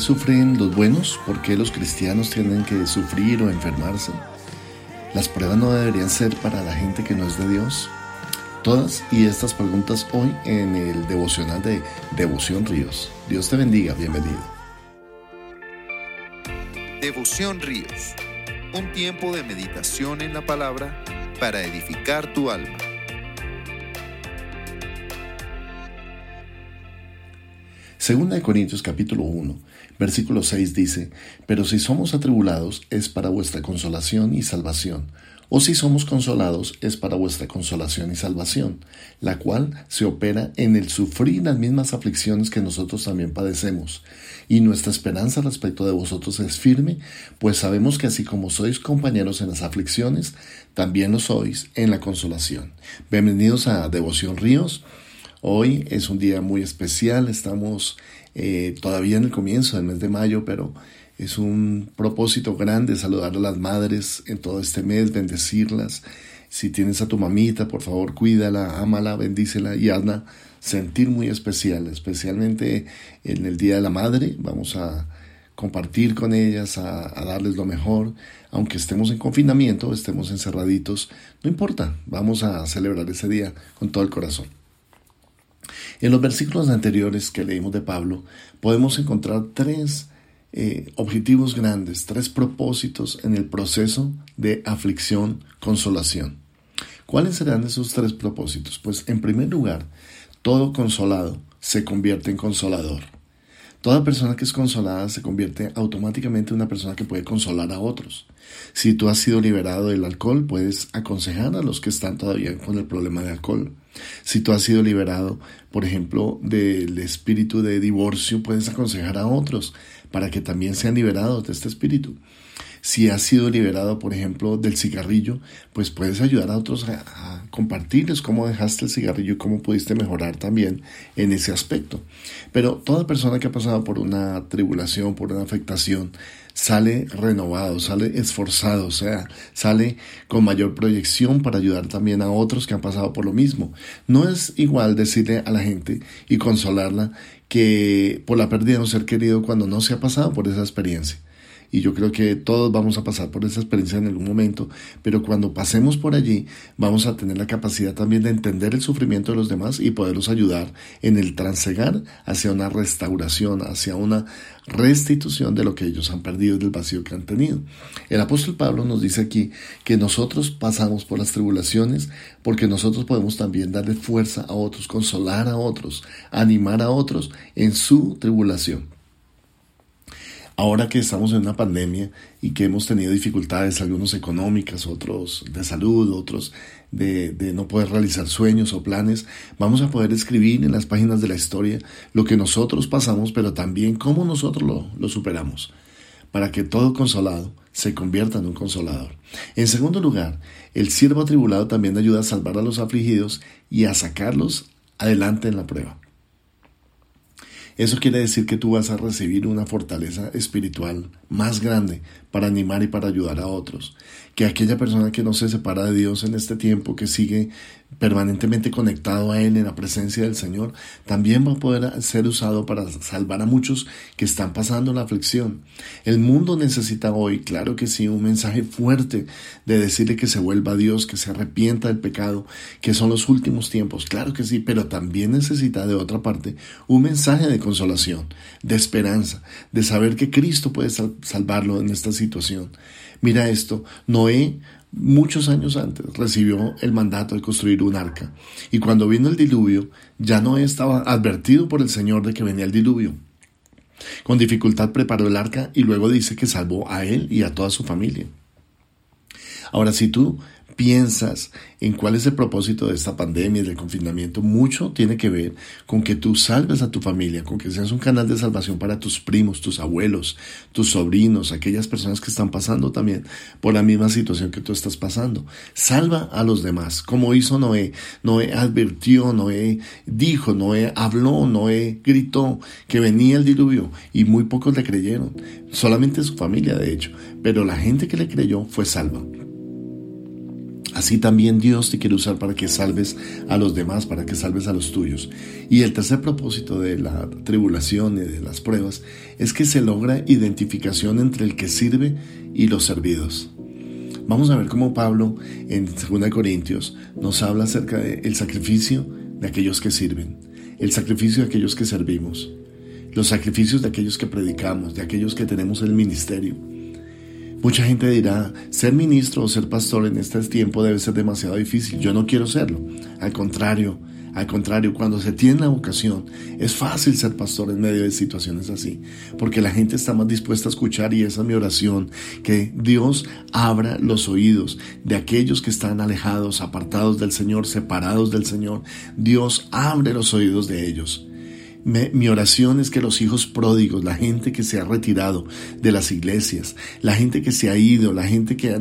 sufren los buenos? ¿Por qué los cristianos tienen que sufrir o enfermarse? ¿Las pruebas no deberían ser para la gente que no es de Dios? Todas y estas preguntas hoy en el devocional de Devoción Ríos. Dios te bendiga, bienvenido. Devoción Ríos, un tiempo de meditación en la palabra para edificar tu alma. Segunda de Corintios capítulo 1, versículo 6 dice, Pero si somos atribulados es para vuestra consolación y salvación, o si somos consolados es para vuestra consolación y salvación, la cual se opera en el sufrir las mismas aflicciones que nosotros también padecemos. Y nuestra esperanza respecto de vosotros es firme, pues sabemos que así como sois compañeros en las aflicciones, también lo sois en la consolación. Bienvenidos a Devoción Ríos. Hoy es un día muy especial, estamos eh, todavía en el comienzo del mes de mayo, pero es un propósito grande saludar a las madres en todo este mes, bendecirlas. Si tienes a tu mamita, por favor, cuídala, ámala, bendícela y hazla sentir muy especial, especialmente en el Día de la Madre. Vamos a compartir con ellas, a, a, darles lo mejor, aunque estemos en confinamiento, estemos encerraditos, no importa, vamos a celebrar ese día con todo el corazón. En los versículos anteriores que leímos de Pablo, podemos encontrar tres eh, objetivos grandes, tres propósitos en el proceso de aflicción, consolación. ¿Cuáles serán esos tres propósitos? Pues en primer lugar, todo consolado se convierte en consolador. Toda persona que es consolada se convierte automáticamente en una persona que puede consolar a otros. Si tú has sido liberado del alcohol, puedes aconsejar a los que están todavía con el problema de alcohol. Si tú has sido liberado, por ejemplo, del espíritu de divorcio, puedes aconsejar a otros para que también sean liberados de este espíritu. Si has sido liberado, por ejemplo, del cigarrillo, pues puedes ayudar a otros a, compartirles cómo dejaste el cigarrillo y cómo pudiste mejorar también en ese aspecto. Pero toda persona que ha pasado por una tribulación, por una afectación, sale renovado, sale esforzado, o sea, sale con mayor proyección para ayudar también a otros que han pasado por lo mismo. No es igual decirle a la gente y consolarla que por la pérdida de un ser querido cuando no se ha pasado por esa experiencia y yo creo que todos vamos a pasar por esa experiencia en algún momento, pero cuando pasemos por allí vamos a tener la capacidad también de entender el sufrimiento de los demás y poderlos ayudar en el transegar hacia una restauración, hacia una restitución de lo que ellos han perdido del vacío que han tenido. El apóstol Pablo nos dice aquí que nosotros pasamos por las tribulaciones porque nosotros podemos también darle fuerza a otros, consolar a otros, animar a otros en su tribulación ahora que estamos en una pandemia y que hemos tenido dificultades, algunos económicas, otros de salud, otros de, no poder realizar sueños o planes, vamos a poder escribir en las páginas de la historia lo que nosotros pasamos, pero también cómo nosotros lo, lo superamos, para que todo consolado se convierta en un consolador. En segundo lugar, el siervo atribulado también ayuda a salvar a los afligidos y a sacarlos adelante en la prueba. Eso quiere decir que tú vas a recibir una fortaleza espiritual más grande para animar y para ayudar a otros. Que aquella persona que no se separa de Dios en este tiempo, que sigue permanentemente conectado a Él en la presencia del Señor, también va a poder ser usado para salvar a muchos que están pasando la aflicción. El mundo necesita hoy, claro que sí, un mensaje fuerte de decirle que se vuelva a Dios, que se arrepienta del pecado, que son los últimos tiempos, claro que sí, pero también necesita de otra parte un mensaje de consolación, de esperanza, de saber que Cristo puede salvarlo en esta situación. Mira esto, Noé muchos años antes recibió el mandato de construir un arca y cuando vino el diluvio ya Noé estaba advertido por el Señor de que venía el diluvio. Con dificultad preparó el arca y luego dice que salvó a él y a toda su familia. Ahora, si tú piensas en cuál es el propósito de esta pandemia, del confinamiento, mucho tiene que ver con que tú salves a tu familia, con que seas un canal de salvación para tus primos, tus abuelos, tus sobrinos, aquellas personas que están pasando también por la misma situación que tú estás pasando. Salva a los demás, como hizo Noé. Noé advirtió, Noé dijo, Noé habló, Noé gritó que venía el diluvio y muy pocos le creyeron, solamente su familia de hecho, pero la gente que le creyó fue salva. Así también Dios te quiere usar para que salves a los demás, para que salves a los tuyos. Y el tercer propósito de la tribulación y de las pruebas es que se logra identificación entre el que sirve y los servidos. Vamos a ver cómo Pablo en 2 Corintios nos habla acerca del sacrificio de aquellos que sirven, el sacrificio de aquellos que servimos, los sacrificios de aquellos que predicamos, de aquellos que tenemos el ministerio. Mucha gente dirá, ser ministro o ser pastor en este tiempo debe ser demasiado difícil. Yo no quiero serlo. Al contrario, al contrario, cuando se tiene la vocación, es fácil ser pastor en medio de situaciones así, porque la gente está más dispuesta a escuchar y esa es mi oración, que Dios abra los oídos de aquellos que están alejados, apartados del Señor, separados del Señor. Dios abre los oídos de ellos mi oración es que los hijos pródigos, la gente que se ha retirado de las iglesias, la gente que se ha ido, la gente que,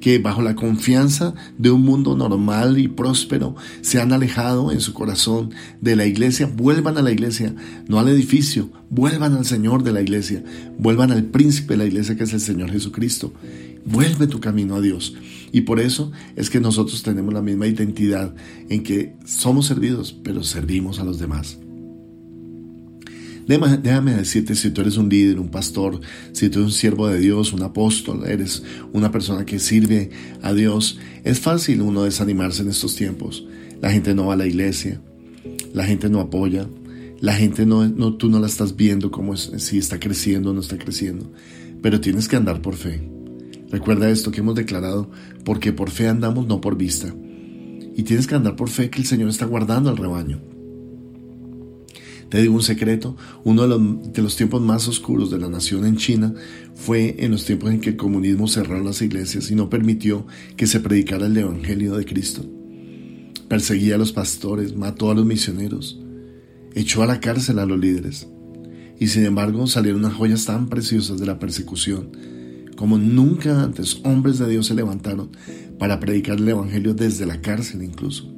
que bajo la confianza de un mundo normal y próspero se han alejado en su corazón de la iglesia, vuelvan a la iglesia, no al edificio, vuelvan al Señor de la iglesia, vuelvan al príncipe de la iglesia que es el Señor Jesucristo. Vuelve tu camino a Dios. Y por eso es que nosotros tenemos la misma identidad en que somos servidos, pero servimos a los demás. Déjame decirte, si tú eres un líder, un pastor, si tú eres un siervo de Dios, un apóstol, eres una persona que sirve a Dios, es fácil uno desanimarse en estos tiempos. La gente no va a la iglesia, la gente no apoya, la gente no, no tú no la estás viendo como si está creciendo o no está creciendo, pero tienes que andar por fe. Recuerda esto que hemos declarado, porque por fe andamos, no por vista. Y tienes que andar por fe que el Señor está guardando al rebaño. Te digo un secreto, uno de los, tiempos más oscuros de la nación en China fue en los tiempos en que el comunismo cerró las iglesias y no permitió que se predicara el Evangelio de Cristo. Perseguía a los pastores, mató a los misioneros, echó a la cárcel a los líderes. Y sin embargo salieron unas joyas tan preciosas de la persecución, como nunca antes hombres de Dios se levantaron para predicar el Evangelio desde la cárcel incluso.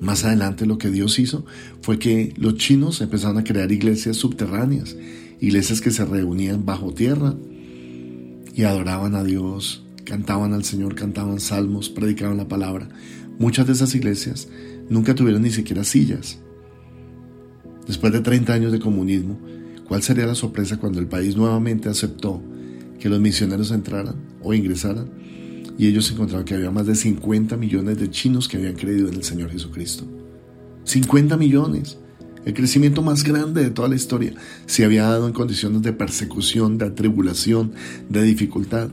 Más adelante lo que Dios hizo fue que los chinos empezaron a crear iglesias subterráneas, iglesias que se reunían bajo tierra y adoraban a Dios, cantaban al Señor, cantaban salmos, predicaban la palabra. Muchas de esas iglesias nunca tuvieron ni siquiera sillas. Después de 30 años de comunismo, ¿cuál sería la sorpresa cuando el país nuevamente aceptó que los misioneros entraran o ingresaran? Y ellos encontraron que había más de 50 millones de chinos que habían creído en el Señor Jesucristo. 50 millones. El crecimiento más grande de toda la historia se había dado en condiciones de persecución, de atribulación, de dificultad.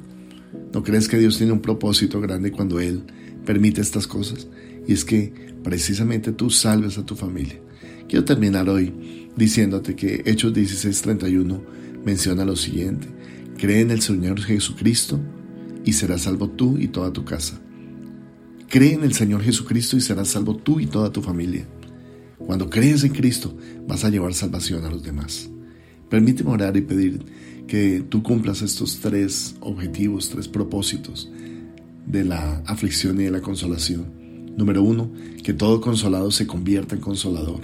¿No crees que Dios tiene un propósito grande cuando Él permite estas cosas? Y es que precisamente tú salves a tu familia. Quiero terminar hoy diciéndote que Hechos 16:31 menciona lo siguiente. Cree en el Señor Jesucristo y serás salvo tú y toda tu casa. Cree en el Señor Jesucristo y serás salvo tú y toda tu familia. Cuando crees en Cristo, vas a llevar salvación a los demás. Permíteme orar y pedir que tú cumplas estos tres objetivos, tres propósitos de la aflicción y de la consolación. Número uno, que todo consolado se convierta en consolador.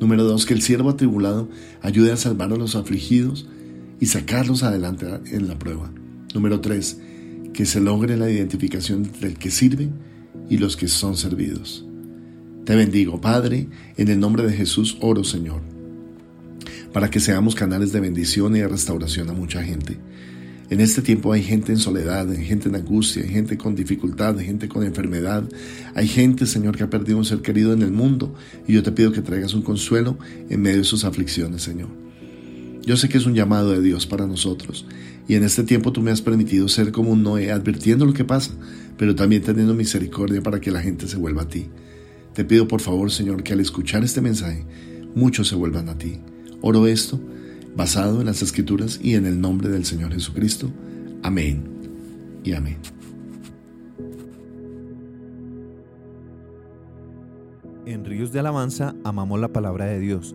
Número dos, que el siervo atribulado ayude a salvar a los afligidos y sacarlos adelante en la prueba. Número tres, que se logre la identificación entre el que sirve y los que son servidos. Te bendigo, Padre, en el nombre de Jesús oro, Señor, para que seamos canales de bendición y de restauración a mucha gente. En este tiempo hay gente en soledad, hay gente en angustia, hay gente con dificultad, hay gente con enfermedad, hay gente, Señor, que ha perdido un ser querido en el mundo y yo te pido que traigas un consuelo en medio de sus aflicciones, Señor. Yo sé que es un llamado de Dios para nosotros y en este tiempo tú me has permitido ser como un Noé, advirtiendo lo que pasa, pero también teniendo misericordia para que la gente se vuelva a ti. Te pido por favor, Señor, que al escuchar este mensaje, muchos se vuelvan a ti. Oro esto basado en las Escrituras y en el nombre del Señor Jesucristo. Amén y amén. En Ríos de Alabanza amamos la palabra de Dios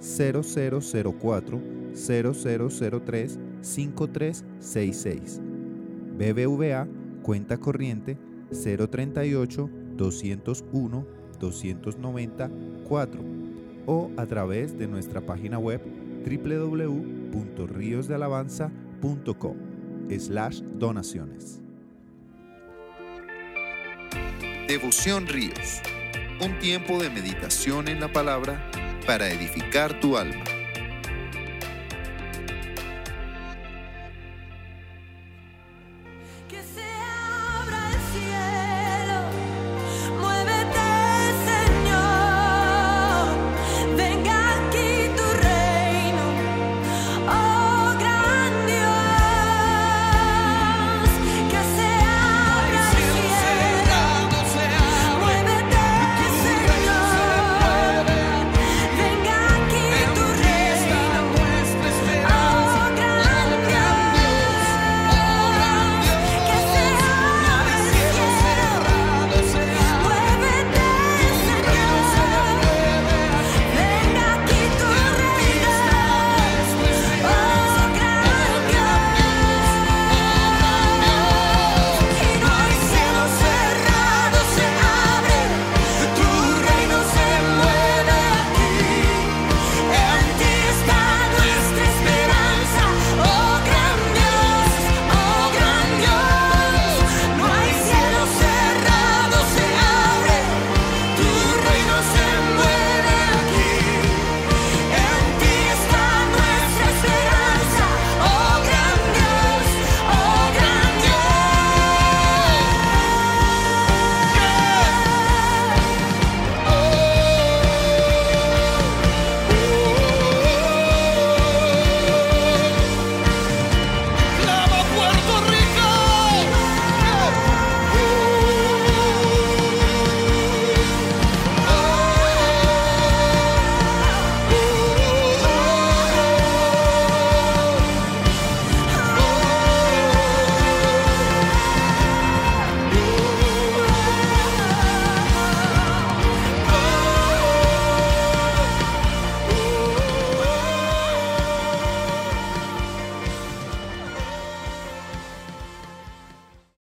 0004 0003 5366. BBVA, cuenta corriente 038 201 294 o a través de nuestra página web www.riosdealabanza.com slash donaciones. Devoción Ríos, un tiempo de meditación en la palabra para edificar tu alma.